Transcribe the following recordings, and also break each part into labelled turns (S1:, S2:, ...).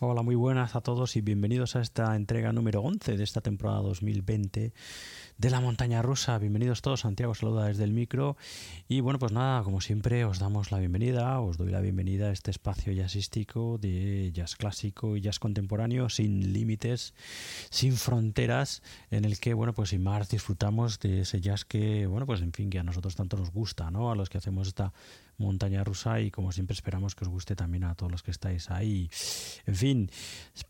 S1: Hola, muy buenas a todos y bienvenidos a esta entrega número 11 de esta temporada 2020 de la montaña rusa. Bienvenidos todos, Santiago saluda desde el micro y bueno, pues nada, como siempre os damos la bienvenida, os doy la bienvenida a este espacio jazzístico de jazz clásico y jazz contemporáneo sin límites, sin fronteras, en el que bueno, pues sin más disfrutamos de ese jazz que, bueno, pues en fin, que a nosotros tanto nos gusta, ¿no? A los que hacemos esta montaña rusa y como siempre esperamos que os guste también a todos los que estáis ahí. En fin,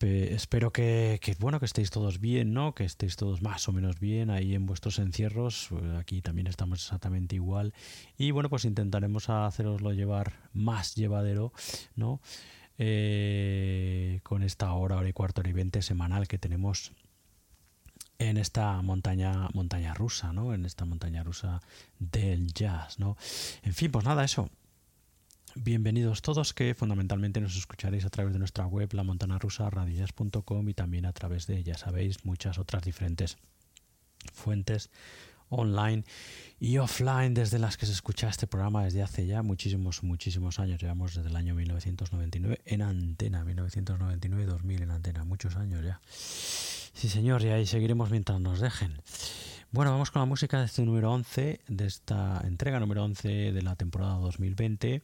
S1: espero que, bueno que estéis todos bien, ¿no? Que estéis todos más o menos bien ahí en vuestros encierros. Aquí también estamos exactamente igual y bueno pues intentaremos haceroslo llevar más llevadero, ¿no? Eh, con esta hora, hora y cuarto, hora y veinte semanal que tenemos en esta montaña montaña rusa, ¿no? En esta montaña rusa del jazz, ¿no? En fin, pues nada, eso. Bienvenidos todos que fundamentalmente nos escucharéis a través de nuestra web la montana rusa radillas.com y también a través de, ya sabéis, muchas otras diferentes fuentes online y offline desde las que se escucha este programa desde hace ya muchísimos, muchísimos años. Llevamos desde el año 1999 en antena, 1999-2000 en antena, muchos años ya. Sí, señor, y ahí seguiremos mientras nos dejen. Bueno, vamos con la música de este número 11, de esta entrega número 11 de la temporada 2020.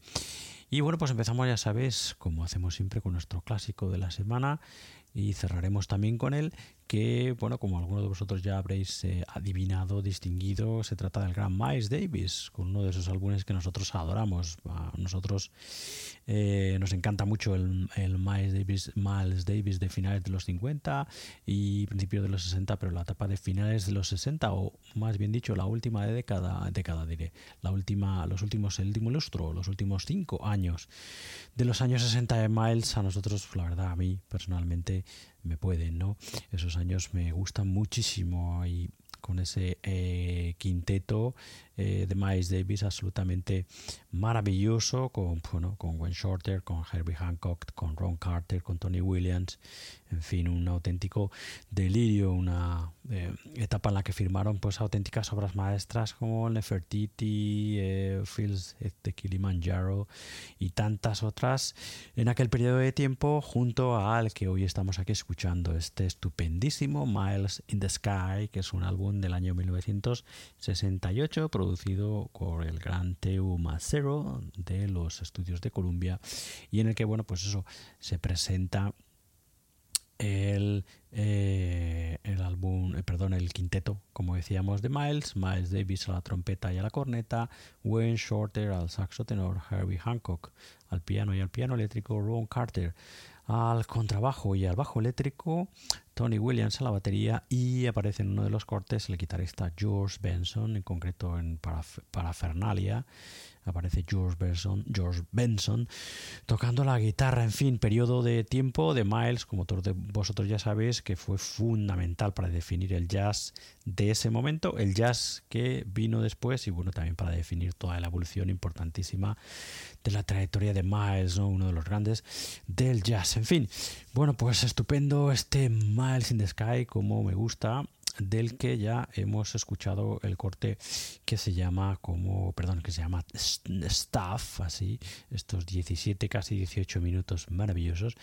S1: Y bueno, pues empezamos, ya sabéis, como hacemos siempre con nuestro clásico de la semana, y cerraremos también con él que, bueno, como algunos de vosotros ya habréis eh, adivinado, distinguido, se trata del gran Miles Davis, con uno de esos álbumes que nosotros adoramos. A nosotros eh, nos encanta mucho el, Miles, Davis, Miles Davis de finales de los 50 y principios de los 60, pero la etapa de finales de los 60, o más bien dicho, la última década, década diré, la última, los últimos, el último lustro, los últimos cinco años de los años 60 de Miles, a nosotros, la verdad, a mí personalmente, me pueden, ¿no? Esos años me gustan muchísimo y con ese eh, quinteto eh, de Miles Davis absolutamente maravilloso con, bueno, con Gwen Shorter, con Herbie Hancock, con Ron Carter, con Tony Williams, en fin, un auténtico delirio, una eh, etapa en la que firmaron pues auténticas obras maestras como Nefertiti, eh, Fields de Kilimanjaro y tantas otras en aquel periodo de tiempo junto al que hoy estamos aquí escuchando este estupendísimo Miles in the Sky, que es un álbum del año 1968 producido por el gran Teo Macero de los estudios de Columbia y en el que bueno pues eso se presenta el, eh, el álbum, eh, perdón, el quinteto, como decíamos, de Miles, Miles Davis a la trompeta y a la corneta, Wayne Shorter al saxo tenor, Herbie Hancock al piano y al piano eléctrico, Ron Carter al contrabajo y al bajo eléctrico, Tony Williams a la batería y aparece en uno de los cortes el guitarrista George Benson, en concreto en Parafernalia, aparece George Benson, George Benson tocando la guitarra, en fin, periodo de tiempo de Miles, como todos vosotros ya sabéis, que fue fundamental para definir el jazz de ese momento, el jazz que vino después y bueno, también para definir toda la evolución importantísima de la trayectoria de Miles, uno de los grandes del jazz. En fin, bueno, pues estupendo este Miles in the Sky, como me gusta del que ya hemos escuchado el corte que se llama como, perdón, que se llama Staff, así, estos 17, casi 18 minutos maravillosos.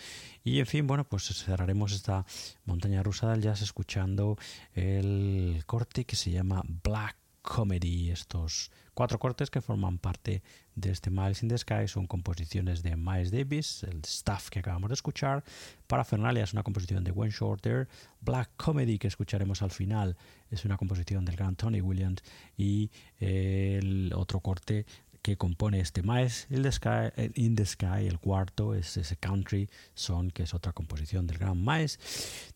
S1: Y en fin, bueno, pues cerraremos esta montaña rusa del jazz escuchando el corte que se llama Black Comedy, estos cuatro cortes que forman parte de este Miles in the Sky. Son composiciones de Miles Davis, el staff que acabamos de escuchar, Parafernalia es una composición de Gwen Shorter, Black Comedy que escucharemos al final es una composición del gran Tony Williams. Y el otro corte que compone este Miles in the Sky, in the Sky el cuarto es ese Country Song, que es otra composición del gran Miles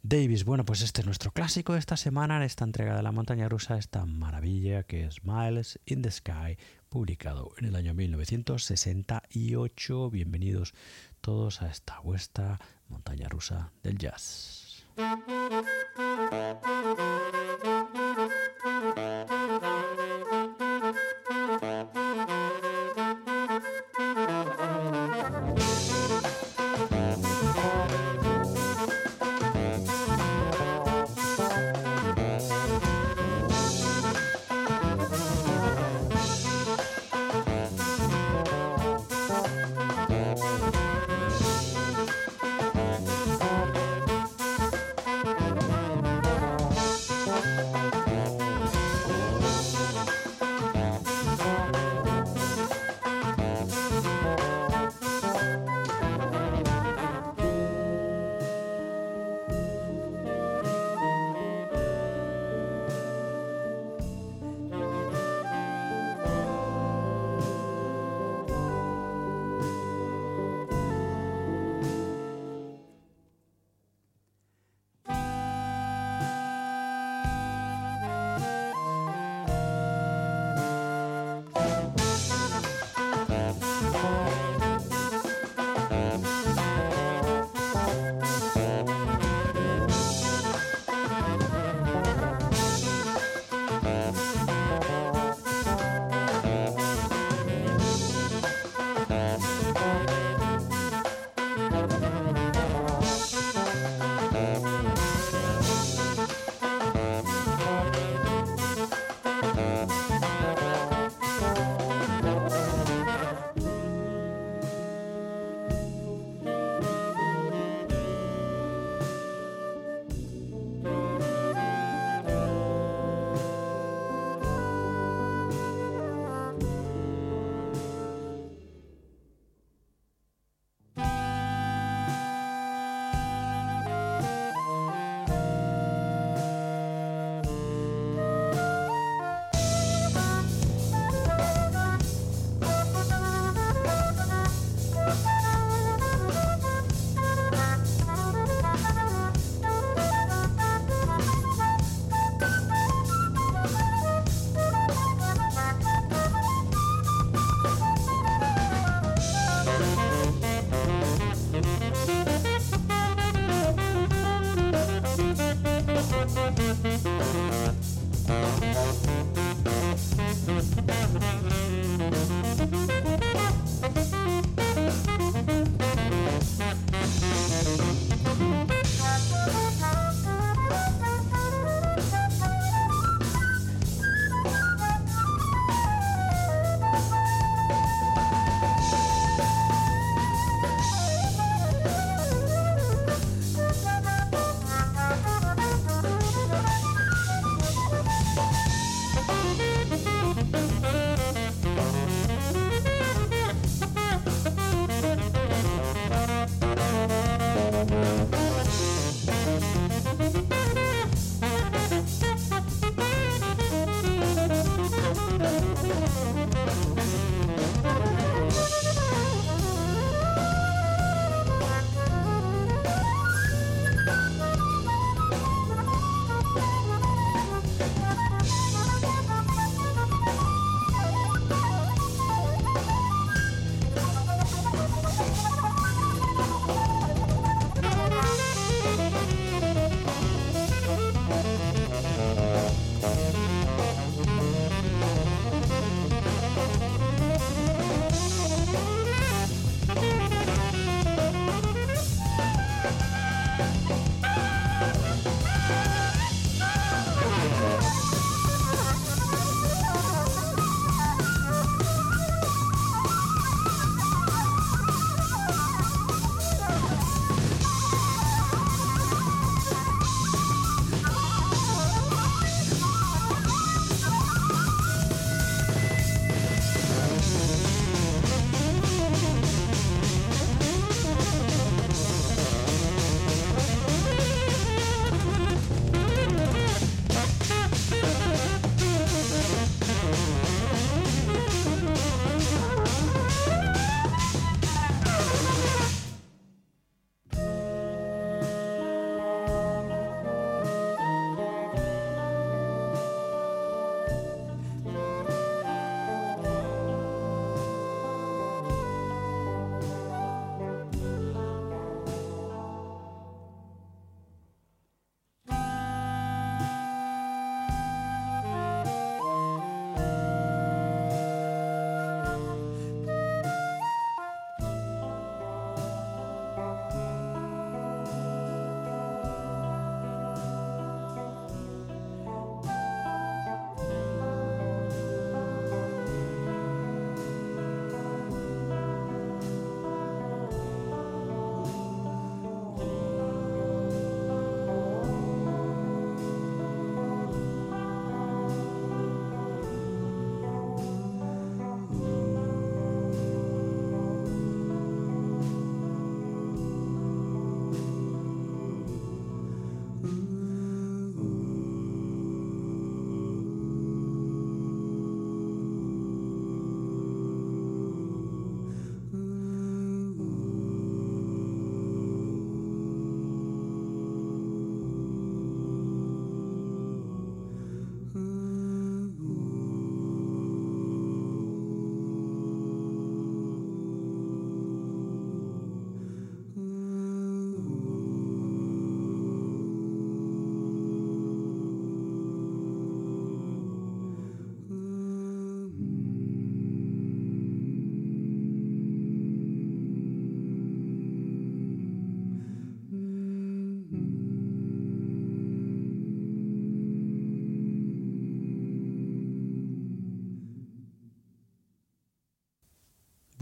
S1: Davis. Bueno, pues este es nuestro clásico de esta semana, en esta entrega de la montaña rusa, esta maravilla que es Miles in the Sky, publicado en el año 1968. Bienvenidos todos a esta vuestra montaña rusa del jazz.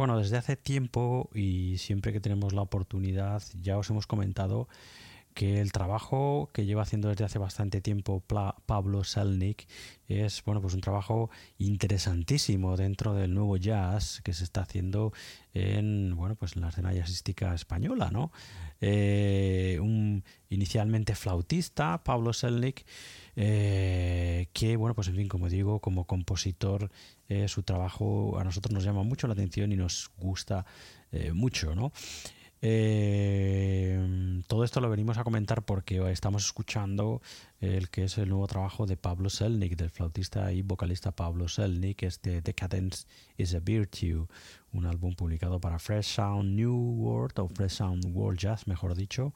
S1: Bueno, desde hace tiempo y siempre que tenemos la oportunidad, ya os hemos comentado que el trabajo que lleva haciendo desde hace bastante tiempo Pablo Selnik es bueno pues un trabajo interesantísimo dentro del nuevo jazz que se está haciendo en bueno pues en la escena jazzística española no eh, un inicialmente flautista Pablo Selnik eh, que bueno pues en fin como digo como compositor eh, su trabajo a nosotros nos llama mucho la atención y nos gusta mucho no eh, todo esto lo venimos a comentar porque estamos escuchando el que es el nuevo trabajo de Pablo Selnik, del flautista y vocalista Pablo Selnik, este Decadence is a Virtue, un álbum publicado para Fresh Sound New World o Fresh Sound World Jazz, mejor dicho.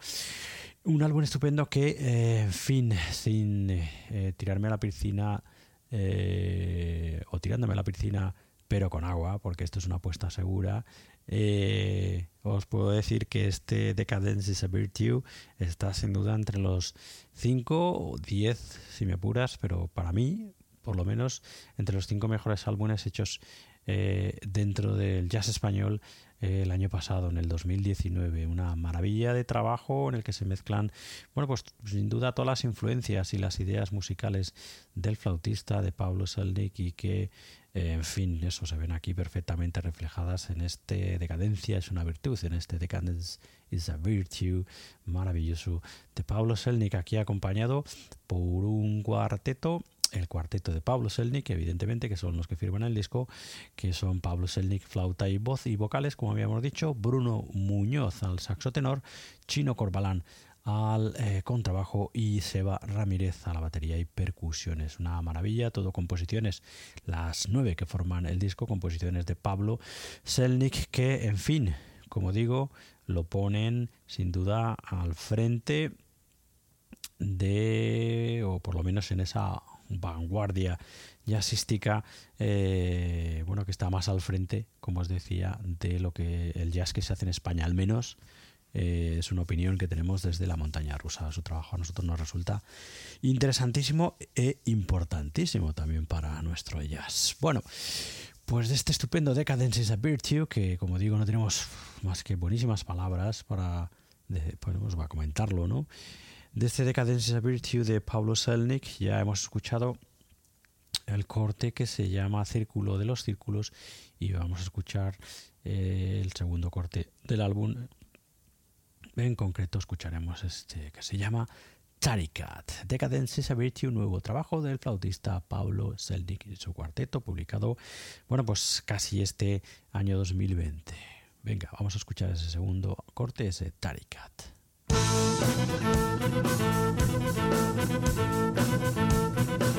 S1: Un álbum estupendo que, eh, en fin, sin eh, tirarme a la piscina eh, o tirándome a la piscina pero con agua, porque esto es una apuesta segura. Eh, os puedo decir que este Decadence is a Virtue está sin duda entre los 5 o 10, si me apuras, pero para mí, por lo menos, entre los 5 mejores álbumes hechos eh, dentro del jazz español el año pasado, en el 2019. Una maravilla de trabajo en el que se mezclan, bueno, pues sin duda todas las influencias y las ideas musicales del flautista de Pablo Selnik y que en fin, eso se ven aquí perfectamente reflejadas en este Decadencia es una virtud, en este Decadence is a Virtue maravilloso de Pablo Selnik, aquí acompañado por un cuarteto el cuarteto de Pablo Selnik, evidentemente, que son los que firman el disco, que son Pablo Selnik, flauta y voz y vocales, como habíamos dicho, Bruno Muñoz al saxo tenor, Chino Corbalán al eh, contrabajo y Seba Ramírez a la batería y percusiones. Una maravilla, todo composiciones, las nueve que forman el disco, composiciones de Pablo Selnik, que en fin, como digo, lo ponen sin duda al frente de, o por lo menos en esa vanguardia jazzística, eh, bueno, que está más al frente, como os decía, de lo que el jazz que se hace en España, al menos eh, es una opinión que tenemos desde la montaña rusa. Su trabajo a nosotros nos resulta interesantísimo e importantísimo también para nuestro jazz. Bueno, pues de este estupendo Decadence is a Virtue, que como digo no tenemos más que buenísimas palabras para pues, va a comentarlo, ¿no? De este Decadence is a Virtue de Pablo Selnik ya hemos escuchado el corte que se llama Círculo de los Círculos y vamos a escuchar eh, el segundo corte del álbum en concreto escucharemos este que se llama Tarikat, Decadence Severity, un nuevo trabajo del flautista Pablo Seldik y su cuarteto, publicado, bueno, pues casi este año 2020. Venga, vamos a escuchar ese segundo corte, ese Tarikat. thank you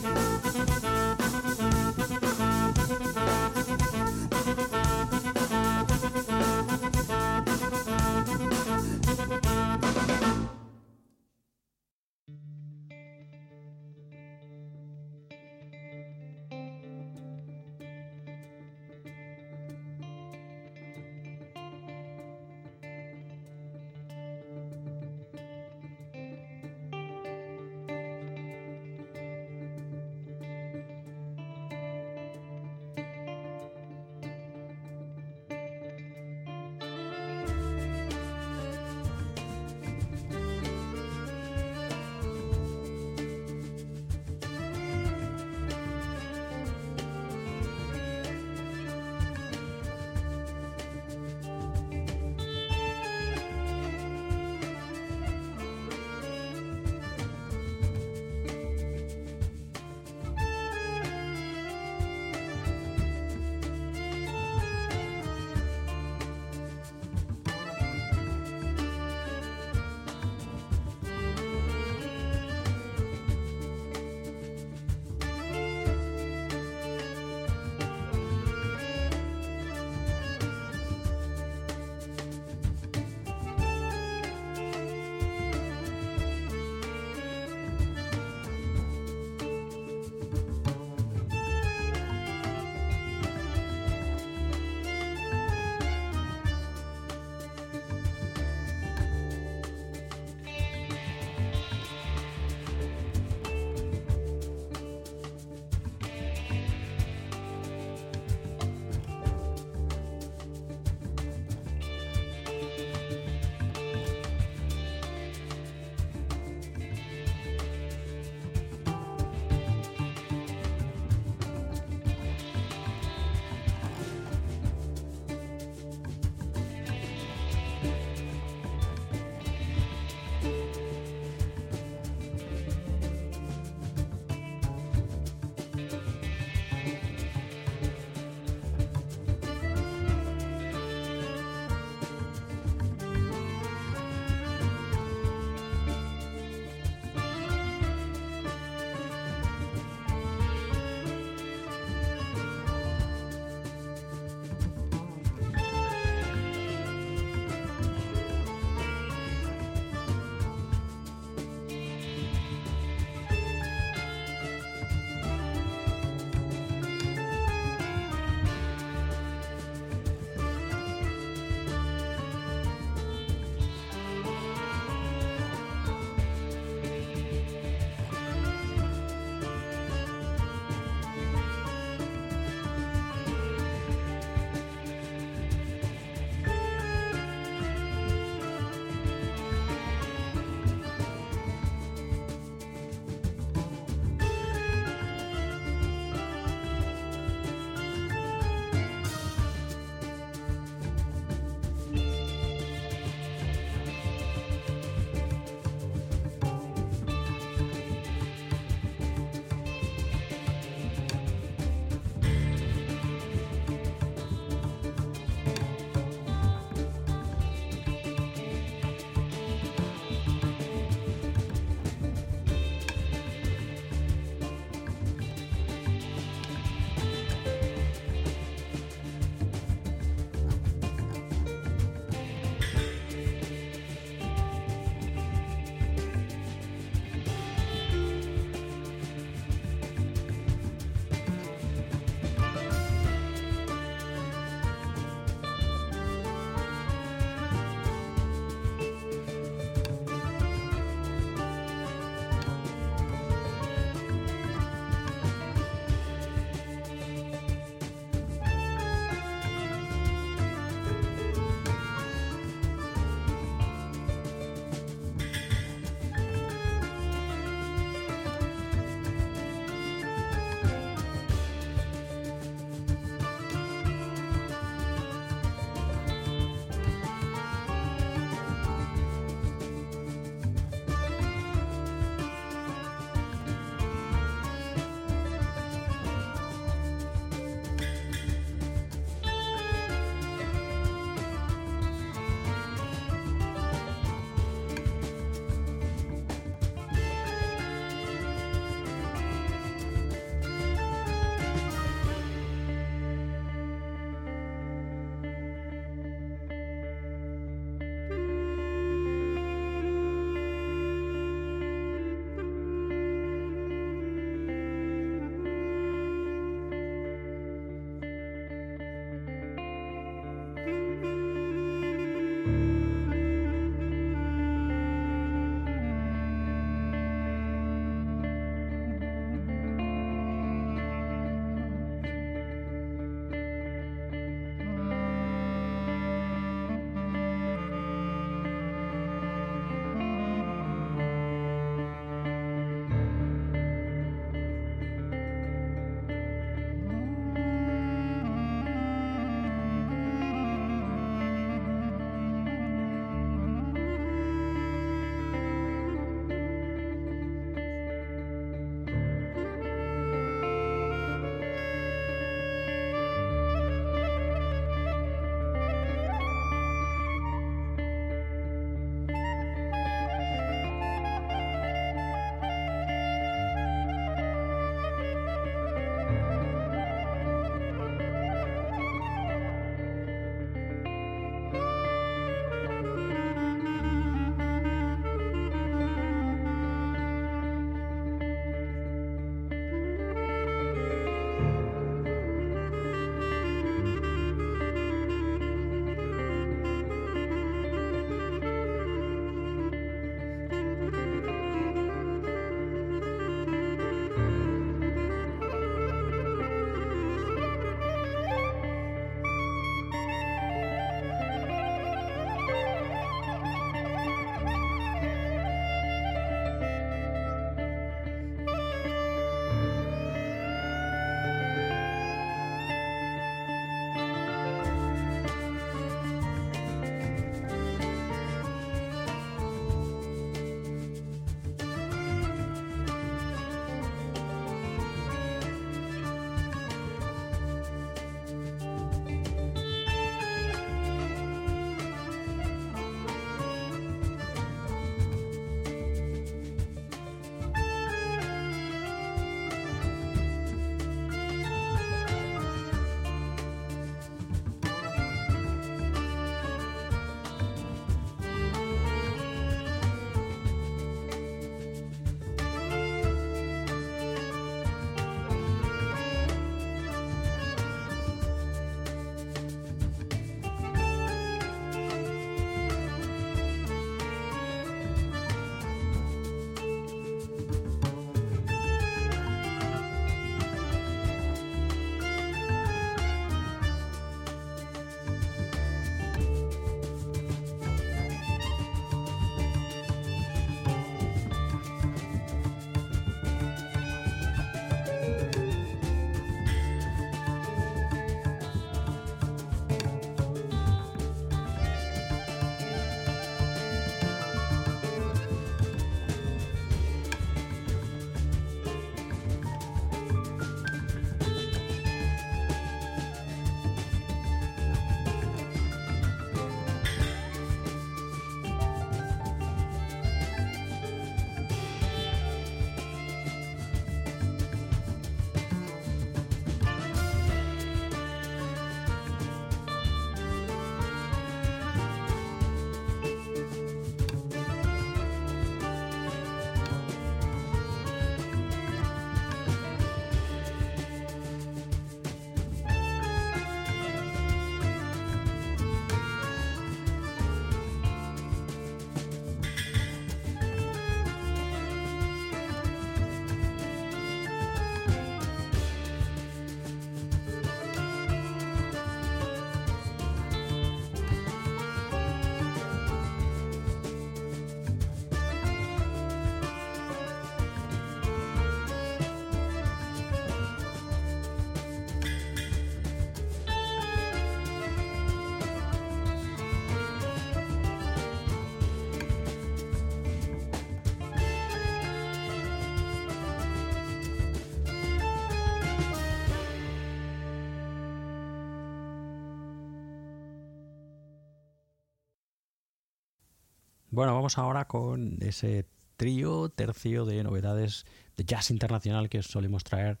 S1: Bueno, vamos ahora con ese trío, tercio de novedades de jazz internacional que solemos traer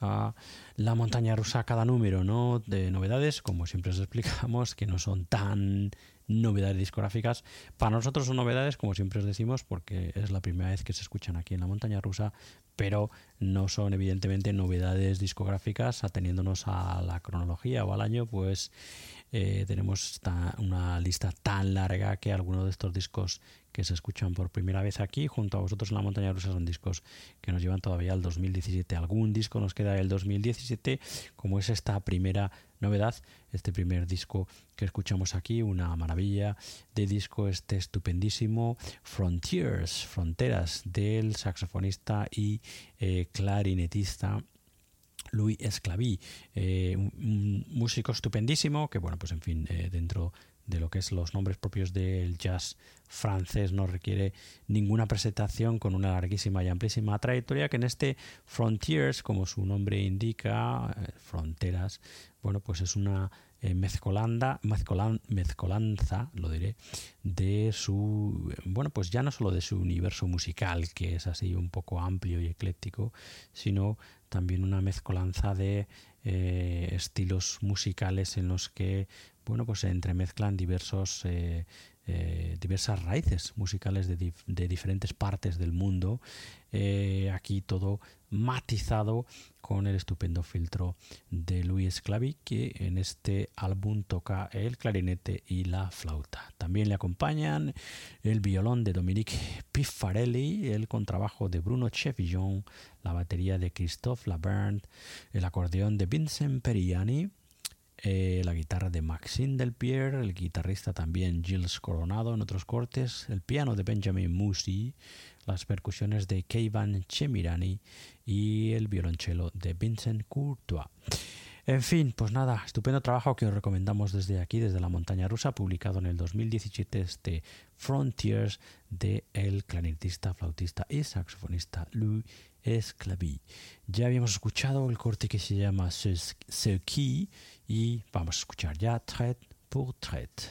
S1: a la montaña rusa cada número, ¿no? De novedades, como siempre os explicamos, que no son tan novedades discográficas. Para nosotros son novedades, como siempre os decimos, porque es la primera vez que se escuchan aquí en la montaña rusa, pero no son evidentemente novedades discográficas, ateniéndonos a la cronología o al año, pues eh, tenemos una lista tan larga que algunos de estos discos que se escuchan por primera vez aquí junto a vosotros en la montaña rusa son discos que nos llevan todavía al 2017. Algún disco nos queda del 2017, como es esta primera novedad, este primer disco que escuchamos aquí, una maravilla de disco, este estupendísimo Frontiers, Fronteras, del saxofonista y eh, clarinetista Louis Esclaví, eh, un, músico estupendísimo que, bueno, pues en fin, eh, dentro de lo que es los nombres propios del jazz francés no requiere ninguna presentación con una larguísima y amplísima trayectoria que en este Frontiers, como su nombre indica, eh, fronteras, bueno, pues es una eh, mezcolanda, mezcolanza, lo diré, de su, bueno, pues ya no solo de su universo musical, que es así un poco amplio y ecléctico, sino también una mezcolanza de eh, estilos musicales en los que, bueno, pues se entremezclan diversos eh, eh, diversas raíces musicales de, de, diferentes partes del mundo. Eh, aquí todo matizado con el estupendo filtro de Luis Clavi, que en este álbum toca el clarinete y la flauta. También le acompañan el violón de Dominique Piffarelli, el contrabajo de Bruno Chevillon, la batería de Christophe Laberne, el acordeón de Vincent Periani, eh, la guitarra de Maxine Delpierre, el guitarrista también Gilles Coronado en otros cortes, el piano de Benjamin Musi, las percusiones de Keivan Chemirani y el violonchelo de Vincent Courtois. En fin, pues nada, estupendo trabajo que os recomendamos desde aquí, desde la montaña rusa, publicado en el 2017 este Frontiers de el clarinetista, flautista y saxofonista Louis Esclavi. Ya habíamos escuchado el corte que se llama qui y vamos a escuchar ya Traite pour Traite.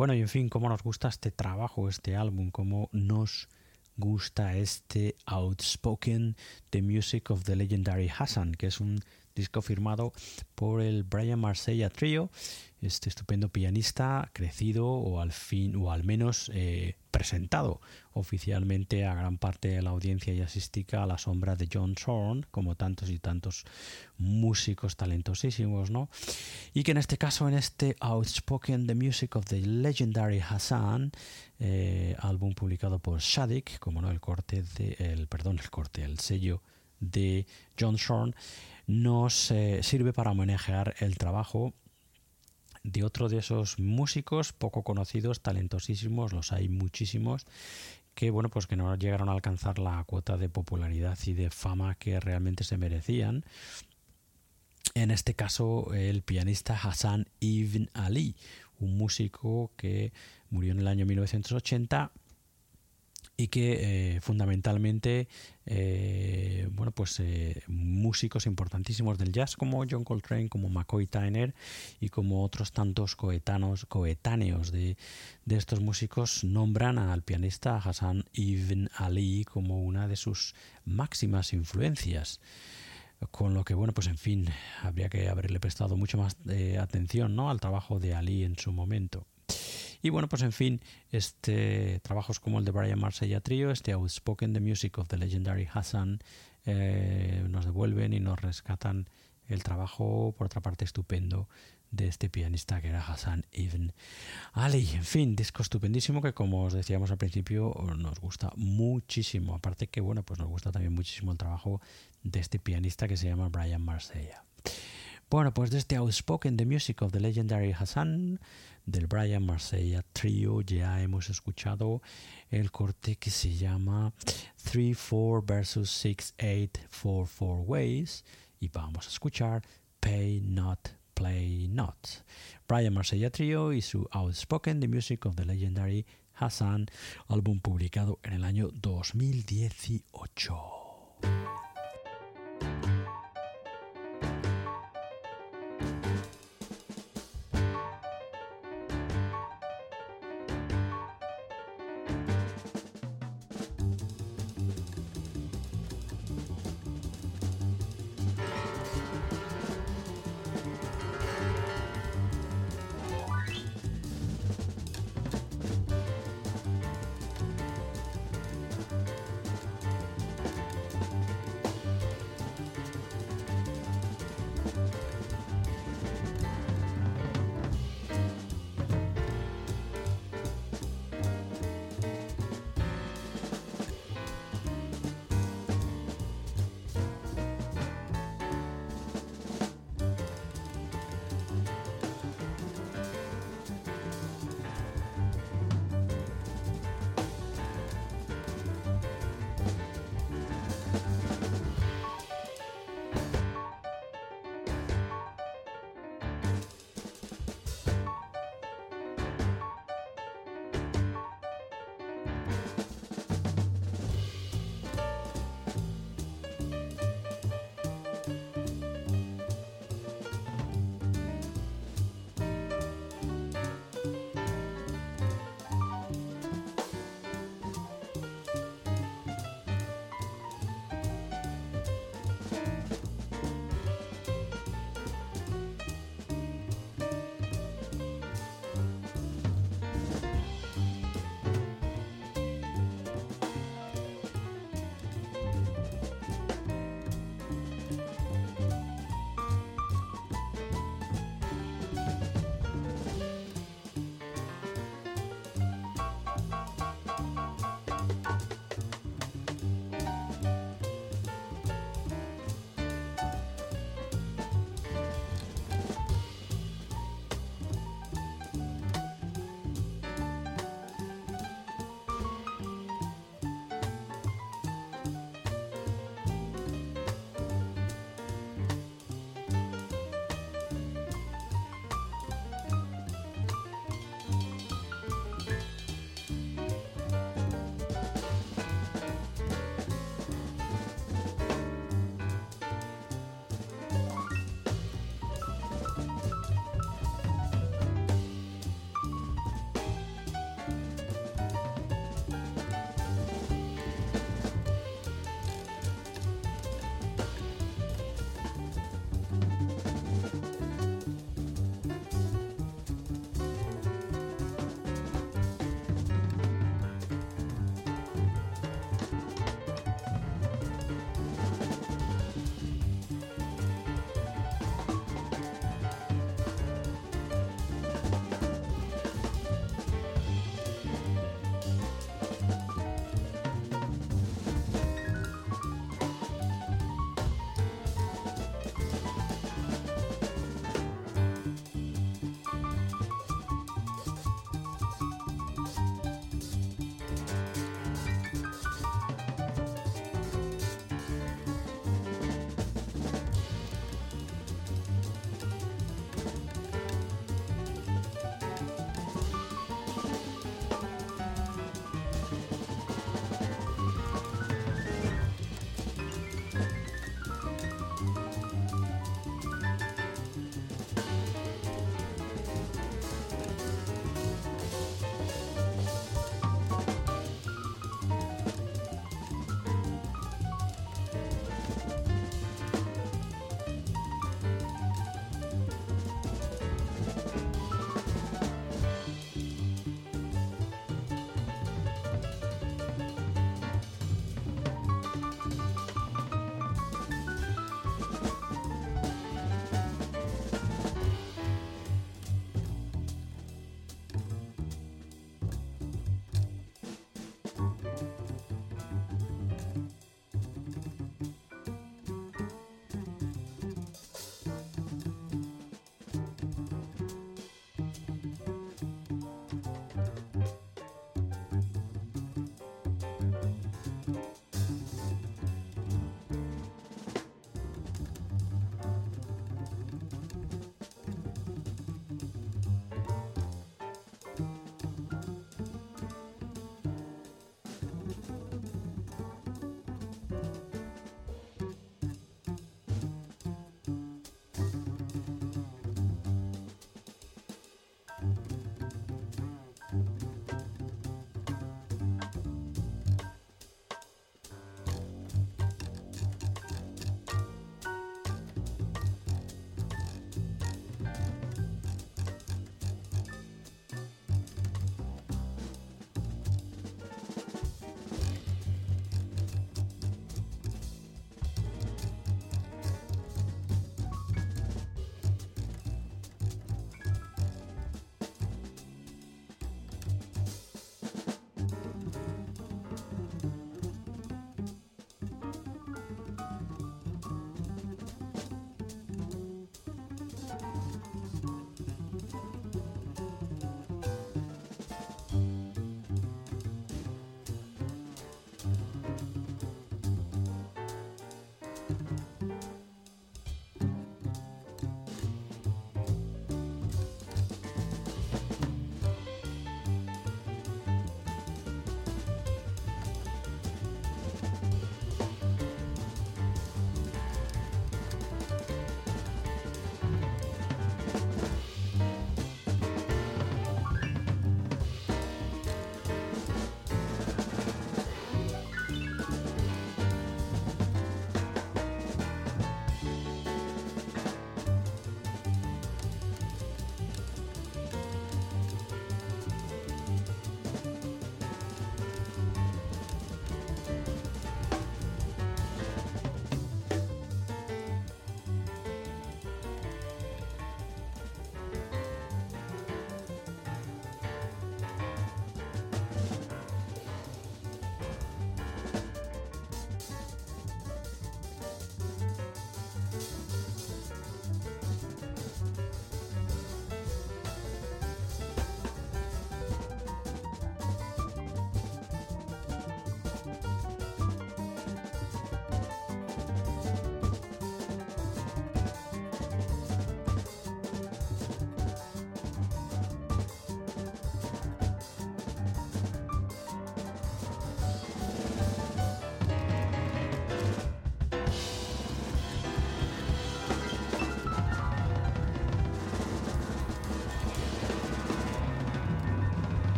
S1: Bueno, y en fin, cómo nos gusta este trabajo, este álbum, cómo nos gusta este Outspoken The Music of the Legendary Hassan, que es un disco firmado por el Brian Marsella Trio, este estupendo pianista crecido o al fin o al menos eh, presentado oficialmente a gran parte de la audiencia jazzística a la sombra de John Zorn, como tantos y tantos músicos talentosísimos, ¿no? Y que en este caso, en este Outspoken The Music of the Legendary Hassan, eh, álbum publicado por Shadik, como no el corte de, el perdón, el corte, el sello de John Zorn, nos eh, sirve para homenajear el trabajo de otro de esos músicos poco conocidos, talentosísimos, los hay muchísimos, que bueno, pues que no llegaron a alcanzar la cuota de popularidad y de fama que realmente se merecían. En este caso, el pianista Hassan Ibn Ali, un músico que murió en el año 1980 y que eh, fundamentalmente eh, bueno pues eh, músicos importantísimos del jazz como John Coltrane como McCoy Tyner y como otros tantos coetanos coetáneos de, de, estos músicos nombran al pianista Hassan Ibn Ali como una de sus máximas influencias con lo que bueno pues en fin habría que haberle prestado mucho más atención ¿no? al trabajo de Ali en su momento y bueno, pues en fin, este trabajos como el de Brian Marsella Trio, este Outspoken The Music of the Legendary Hassan, eh, nos devuelven y nos rescatan el trabajo, por otra parte, estupendo de este pianista que era Hassan Ibn Ali. En fin, disco estupendísimo que como os decíamos al principio nos gusta muchísimo. Aparte que bueno, pues nos gusta también muchísimo el trabajo de este pianista que se llama Brian Marsella. Bueno, pues de este Outspoken The Music of the Legendary Hassan del Brian Marsella Trio ya hemos escuchado el corte que se llama 3-4 versus 6-8-4-4 Ways y vamos a escuchar Pay Not, Play Not. Brian Marsella Trio y su Outspoken The Music of the Legendary Hassan, álbum publicado en el año 2018.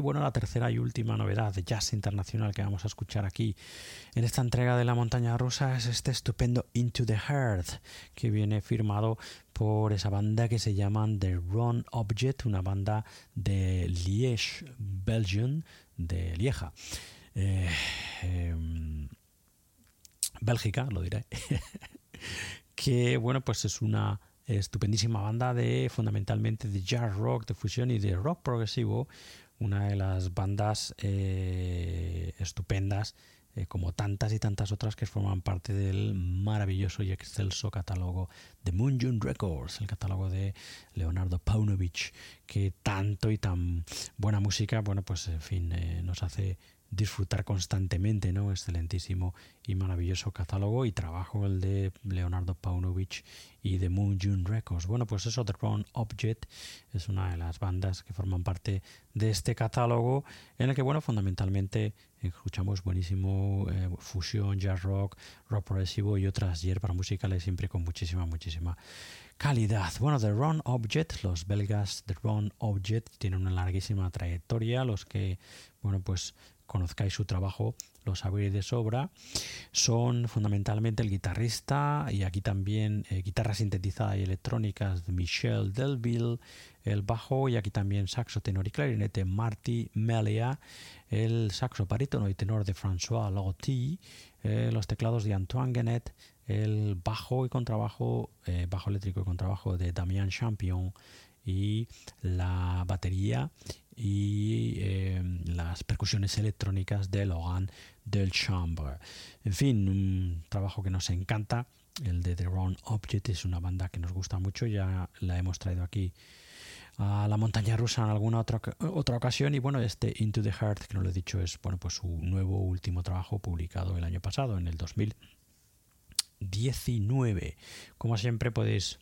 S1: Y bueno, la tercera y última novedad de jazz internacional que vamos a escuchar aquí en esta entrega de la montaña rusa es este estupendo Into the Heart, que viene firmado por esa banda que se llaman The Ron Object, una banda de Liège, Belgium, de Lieja. Eh, em, Bélgica, lo diré. que bueno, pues es una estupendísima banda de fundamentalmente de jazz rock, de fusión y de rock progresivo, una de las bandas eh, estupendas, eh, como tantas y tantas otras que forman parte del maravilloso y excelso catálogo de Moon Records, el catálogo de Leonardo Paunovich, que tanto y tan buena música, bueno, pues en fin, eh, nos hace disfrutar constantemente, ¿no? Excelentísimo y maravilloso catálogo y trabajo el de Leonardo Paunovic y de Moon June Records. Bueno, pues eso, The Crown Object es una de las bandas que forman parte de este catálogo en el que, bueno, fundamentalmente escuchamos buenísimo eh, fusión, jazz rock, rock progresivo y otras hierbas musicales siempre con muchísima, muchísima calidad. Bueno, The Ron Object, los belgas The Ron Object tienen una larguísima trayectoria, los que, bueno, pues conozcáis su trabajo, lo sabéis de sobra. Son fundamentalmente el guitarrista y aquí también eh, guitarra sintetizada y electrónicas de Michel Delville, el bajo y aquí también saxo, tenor y clarinete Marty Melia, el saxo barítono y tenor de François Lotti, eh, los teclados de Antoine Genet, el bajo y contrabajo, eh, bajo eléctrico y contrabajo de Damien Champion y la batería y em, las percusiones electrónicas de Logan del Chambre. En fin, un trabajo que nos encanta. El de The Wrong Object es una banda que nos gusta mucho, ya la hemos traído aquí a la montaña rusa en alguna otra, otra ocasión y bueno, este Into the Heart, que no lo he dicho, es bueno, pues su nuevo último trabajo publicado el año pasado, en el 2019. Como siempre podéis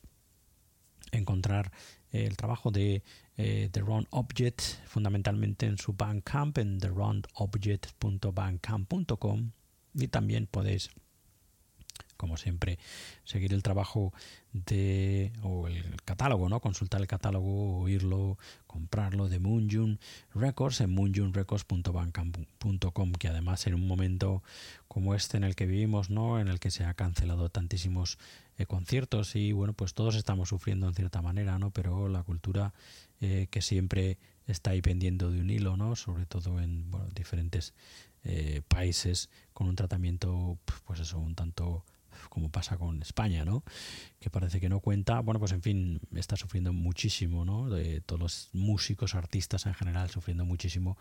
S1: encontrar el trabajo de eh, The Round Object fundamentalmente en su Bandcamp en theroundobject.bandcamp.com y también podéis como siempre seguir el trabajo de o el catálogo, ¿no? Consultar el catálogo, oírlo, comprarlo de Moonjun Records en moonjunrecords.bandcamp.com que además en un momento como este en el que vivimos, ¿no? En el que se ha cancelado tantísimos eh, conciertos y bueno, pues todos estamos sufriendo en cierta manera, ¿no? Pero la cultura eh, que siempre está ahí pendiendo de un hilo, ¿no? Sobre todo en diferentes eh, países con un tratamiento, pues eso, un tanto como pasa con España, ¿no? Que parece que no cuenta. Bueno, pues en fin, está sufriendo muchísimo, ¿no? De todos los músicos, artistas en general, sufriendo muchísimo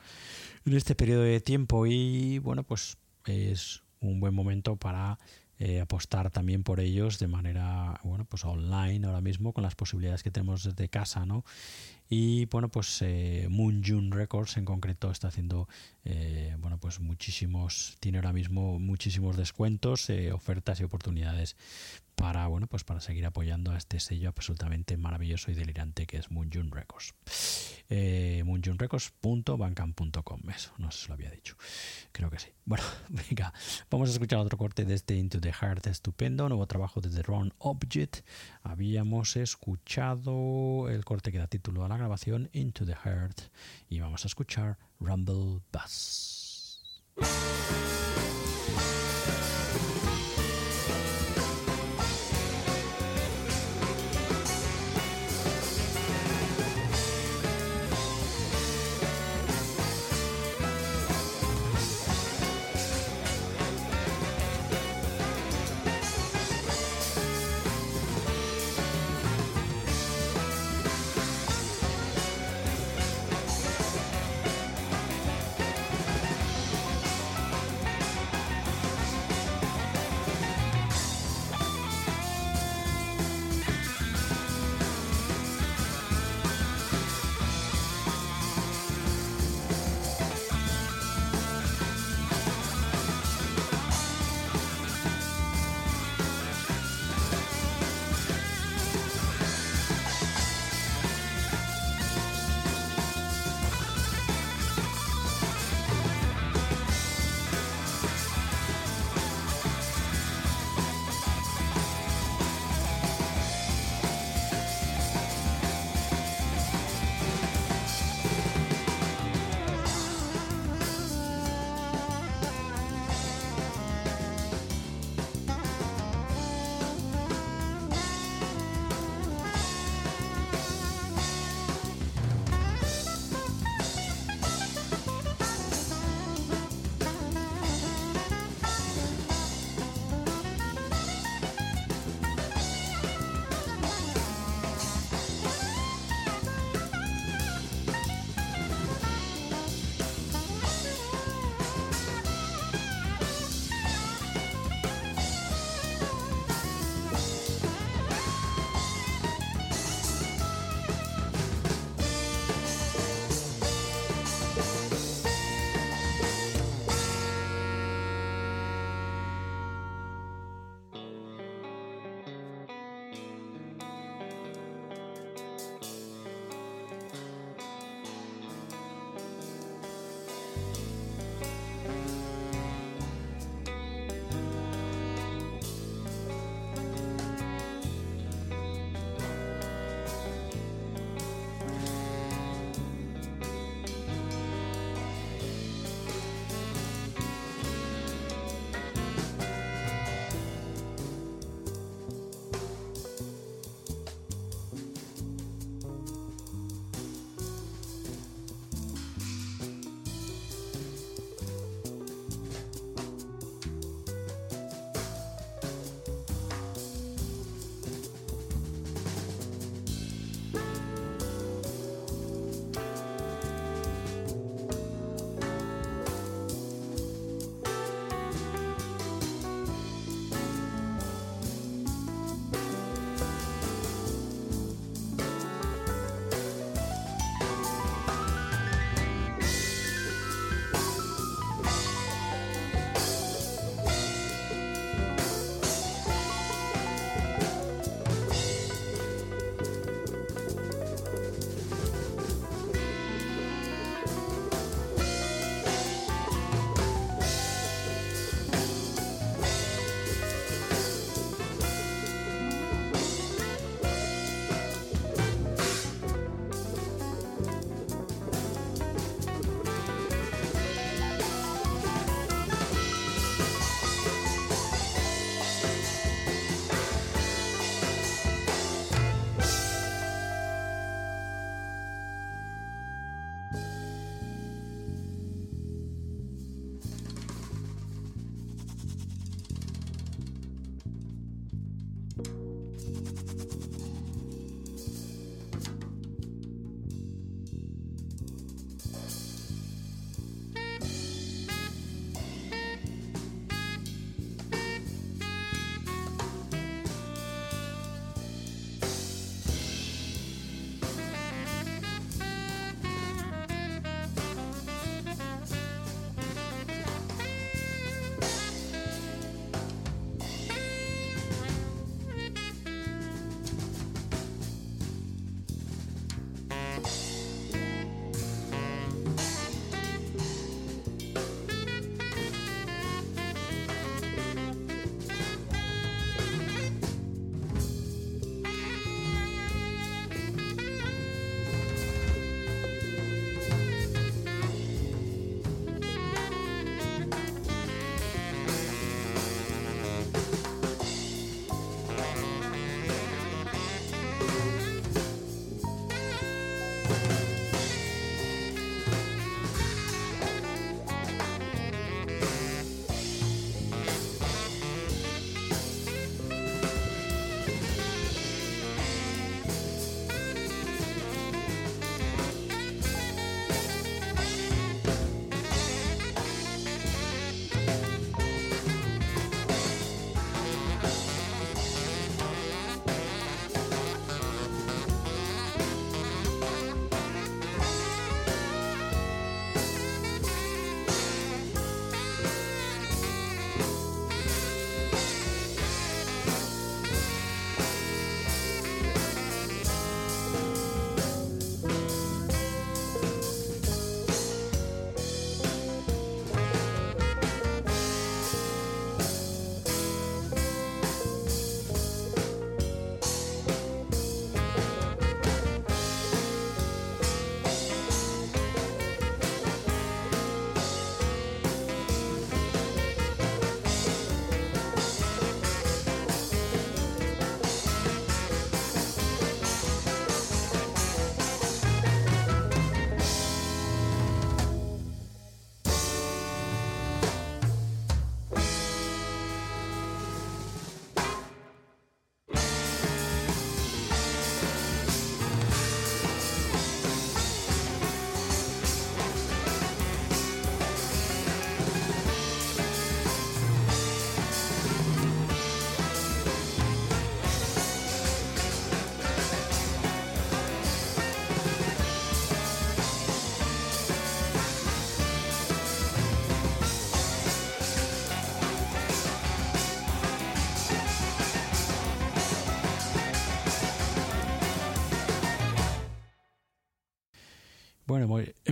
S1: en este periodo de tiempo y bueno, pues es un buen momento para eh, apostar también por ellos de manera bueno pues online ahora mismo con las posibilidades que tenemos desde casa no y bueno pues eh, Moon June Records en concreto está haciendo eh, bueno pues muchísimos tiene ahora mismo muchísimos descuentos eh, ofertas y oportunidades para bueno pues para seguir apoyando a este sello absolutamente maravilloso y delirante que es Moonjun Records. Eh, moonjunrecords.bancam.com eso no sé si lo había dicho. Creo que sí. Bueno venga vamos a escuchar otro corte de este Into the Heart estupendo nuevo trabajo de The Ron Object. Habíamos escuchado el corte que da título a la grabación Into the Heart y vamos a escuchar Rumble Bass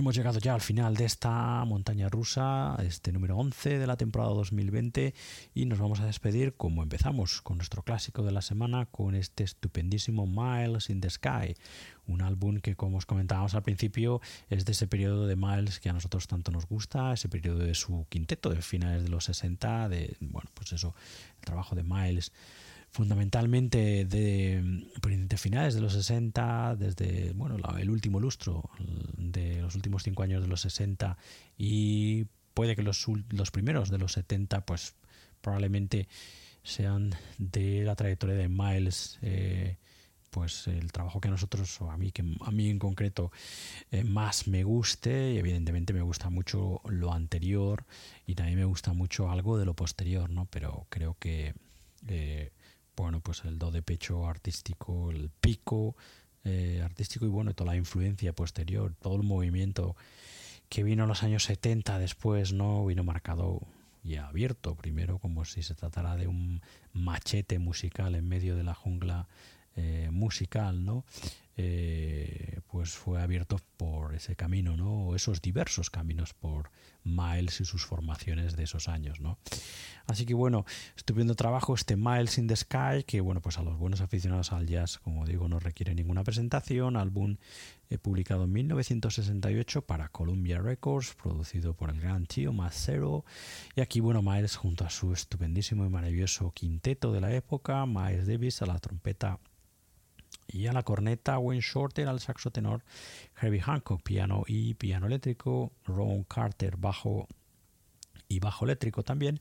S1: hemos llegado ya al final de esta montaña rusa, este número 11 de la temporada 2020, y nos vamos a despedir como empezamos, con nuestro clásico de la semana, con este estupendísimo Miles in the Sky, un álbum que, como os comentábamos al principio, es de ese periodo de Miles que a nosotros tanto nos gusta, ese periodo de su quinteto de finales de los 60, de, bueno, pues eso, el trabajo de Miles fundamentalmente de, finales de los 60, desde bueno, el último lustro de los últimos cinco años de los 60 y puede que los, los primeros de los 70 pues probablemente sean de la trayectoria de Miles eh, pues el trabajo que a nosotros o a mí que a mí en concreto eh, más me guste. Y evidentemente me gusta mucho lo anterior y también me gusta mucho algo de lo posterior no pero creo que eh, bueno, pues el do de pecho artístico, el pico eh, artístico y bueno, toda la influencia posterior, todo el movimiento que vino en los años 70 después, ¿no? Vino marcado y abierto primero como si se tratara de un machete musical en medio de la jungla eh, musical, ¿no? Eh, pues fue abierto por ese camino, ¿no? Esos diversos caminos por Miles y sus formaciones de esos años, ¿no? Así que bueno, estupendo trabajo este Miles in the Sky, que bueno, pues a los buenos aficionados al jazz, como digo, no requiere ninguna presentación, álbum eh, publicado en 1968 para Columbia Records, producido por el gran Tío Macero, y aquí bueno, Miles junto a su estupendísimo y maravilloso quinteto de la época, Miles Davis a la trompeta y a la corneta Wayne Shorter, al saxo tenor Herbie Hancock, piano y piano eléctrico, Ron Carter, bajo y bajo eléctrico también,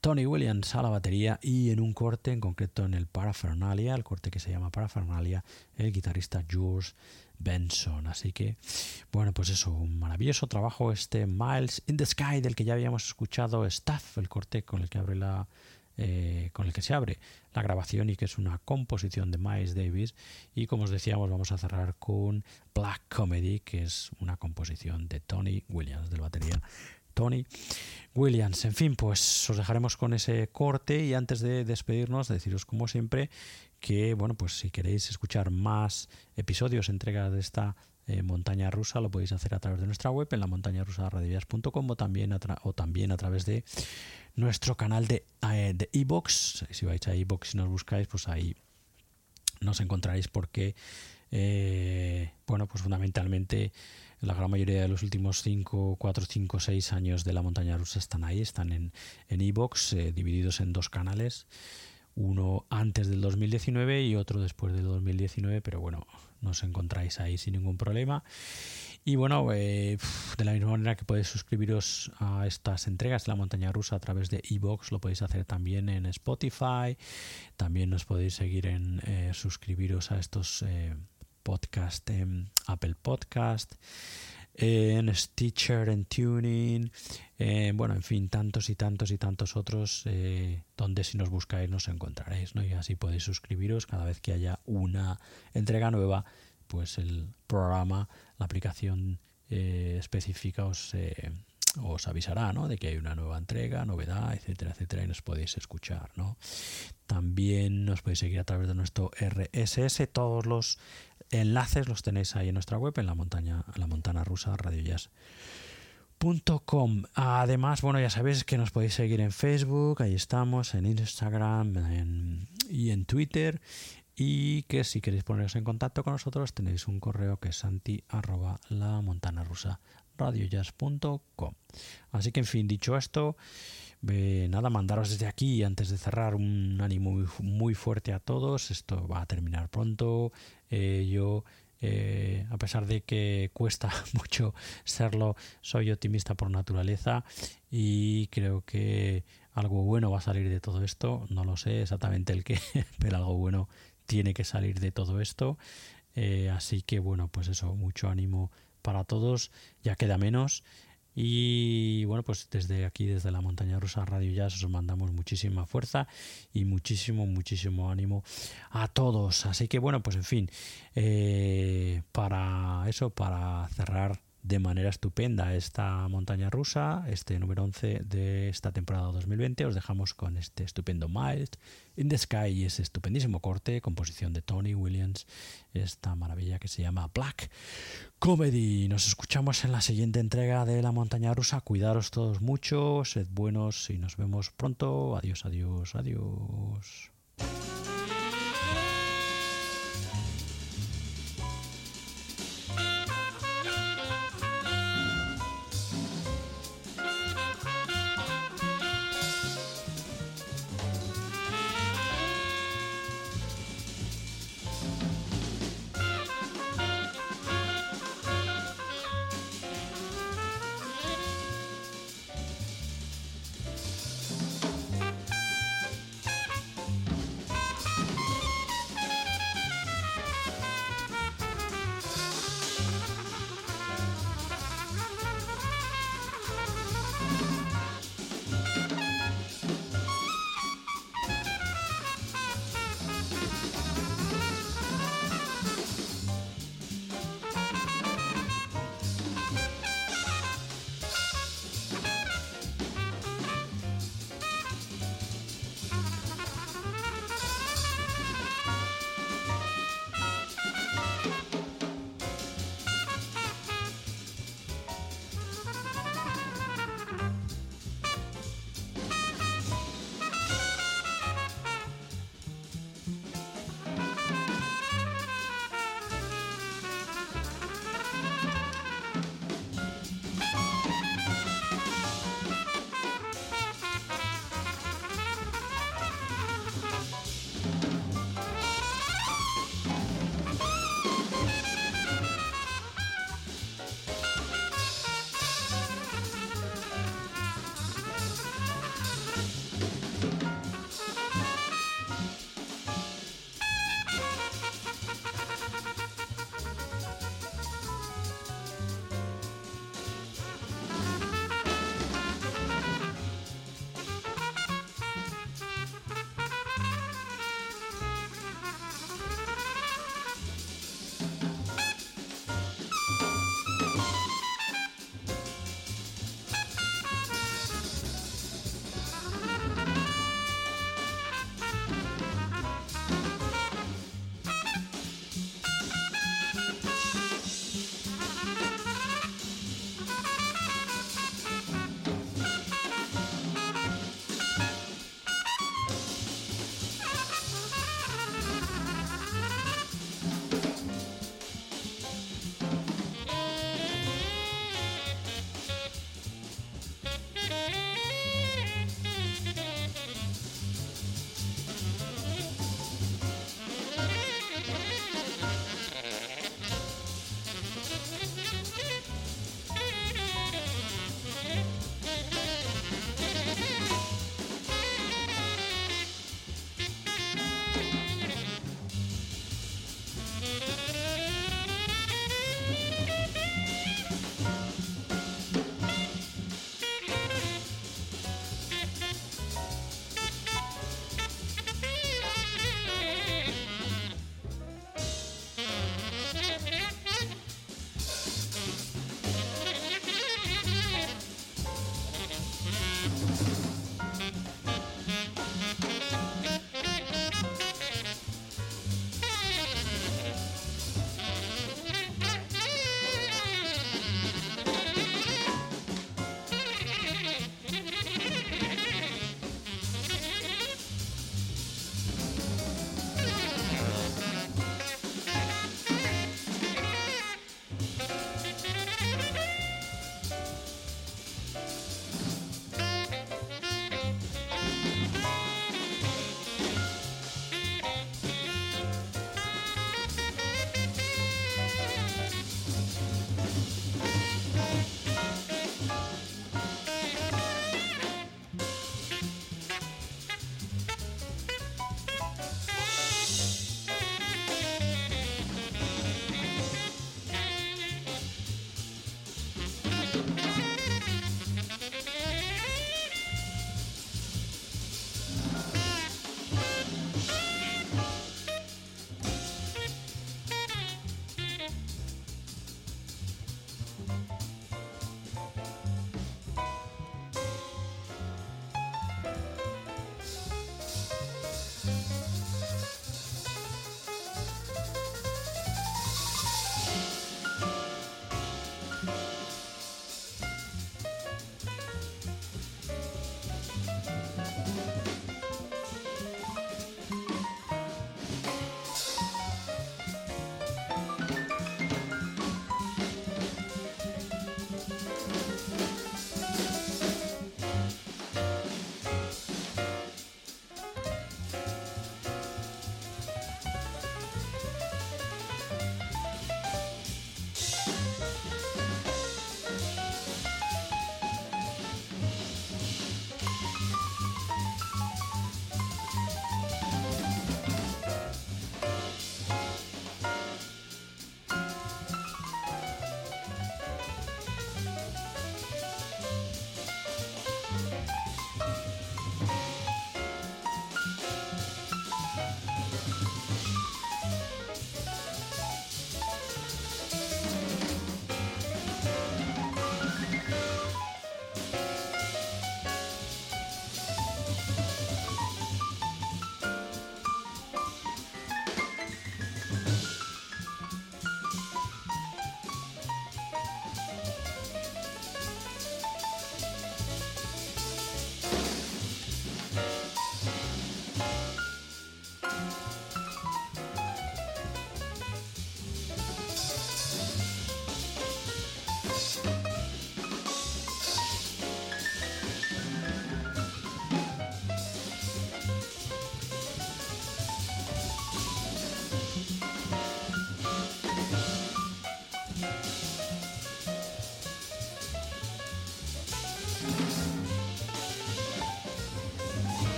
S1: Tony Williams a la batería y en un corte, en concreto en el Paraphernalia, el corte que se llama Paraphernalia, el guitarrista George Benson. Así que, bueno, pues eso, un maravilloso trabajo este Miles in the Sky del que ya habíamos escuchado Staff, el corte con el que abre la eh, con el que se abre la grabación y que es una composición de Miles Davis. Y como os decíamos, vamos a cerrar con Black Comedy, que es una composición de Tony Williams, de la batería Tony Williams. En fin, pues os dejaremos con ese corte y antes de despedirnos, deciros como siempre que, bueno, pues si queréis escuchar más episodios, entregas de esta eh, montaña rusa, lo podéis hacer a través de nuestra web en la montaña rusa o también, o también a través de nuestro canal de eh, iBox. si vais a iBox y nos buscáis, pues ahí nos encontraréis porque, eh, bueno, pues fundamentalmente la gran mayoría de los últimos 5, 4, 5, 6 años de la montaña rusa están ahí, están en en eh, divididos en dos canales, uno antes del 2019 y otro después del 2019, pero bueno, nos encontráis ahí sin ningún problema. Y bueno, eh, de la misma manera que podéis suscribiros a estas entregas de la montaña rusa a través de iBox, lo podéis hacer también en Spotify. También nos podéis seguir en eh, suscribiros a estos eh, podcasts en Apple Podcast, en Stitcher, en Tuning, bueno, en fin, tantos y tantos y tantos otros donde si nos buscáis nos encontraréis, ¿no? Y así podéis suscribiros cada vez que haya una entrega nueva pues el programa, la aplicación eh, específica os, eh, os avisará ¿no? de que hay una nueva entrega, novedad, etcétera, etcétera, y nos podéis escuchar. ¿no? También nos podéis seguir a través de nuestro RSS. Todos los enlaces los tenéis ahí en nuestra web, en la montaña, la montana rusa, radiojazz.com. Además, bueno, ya sabéis que nos podéis seguir en Facebook, ahí estamos, en Instagram y en Twitter. Y que si queréis poneros en contacto con nosotros tenéis un correo que es santi arroba la rusa así que en fin dicho esto nada mandaros desde aquí antes de cerrar un ánimo muy, fuerte a todos. Esto va a terminar pronto eh, yo eh, a pesar de que cuesta mucho serlo, soy optimista por naturaleza y creo que algo bueno va a salir de todo esto. No lo sé exactamente el qué, pero algo bueno tiene que salir de todo esto. Eh, así que bueno, pues eso, mucho ánimo para todos, ya queda menos. Y bueno, pues desde aquí, desde la montaña rusa Radio Jazz, os mandamos muchísima fuerza y muchísimo, muchísimo ánimo a todos. Así que bueno, pues en fin, eh, para eso, para cerrar de manera estupenda esta montaña rusa, este número 11 de esta temporada 2020. Os dejamos con este estupendo Miles in the Sky y ese estupendísimo corte, composición de Tony Williams, esta maravilla que se llama Black Comedy. Nos escuchamos en la siguiente entrega de la montaña rusa. Cuidaros todos mucho, sed buenos y nos vemos pronto. Adiós, adiós, adiós.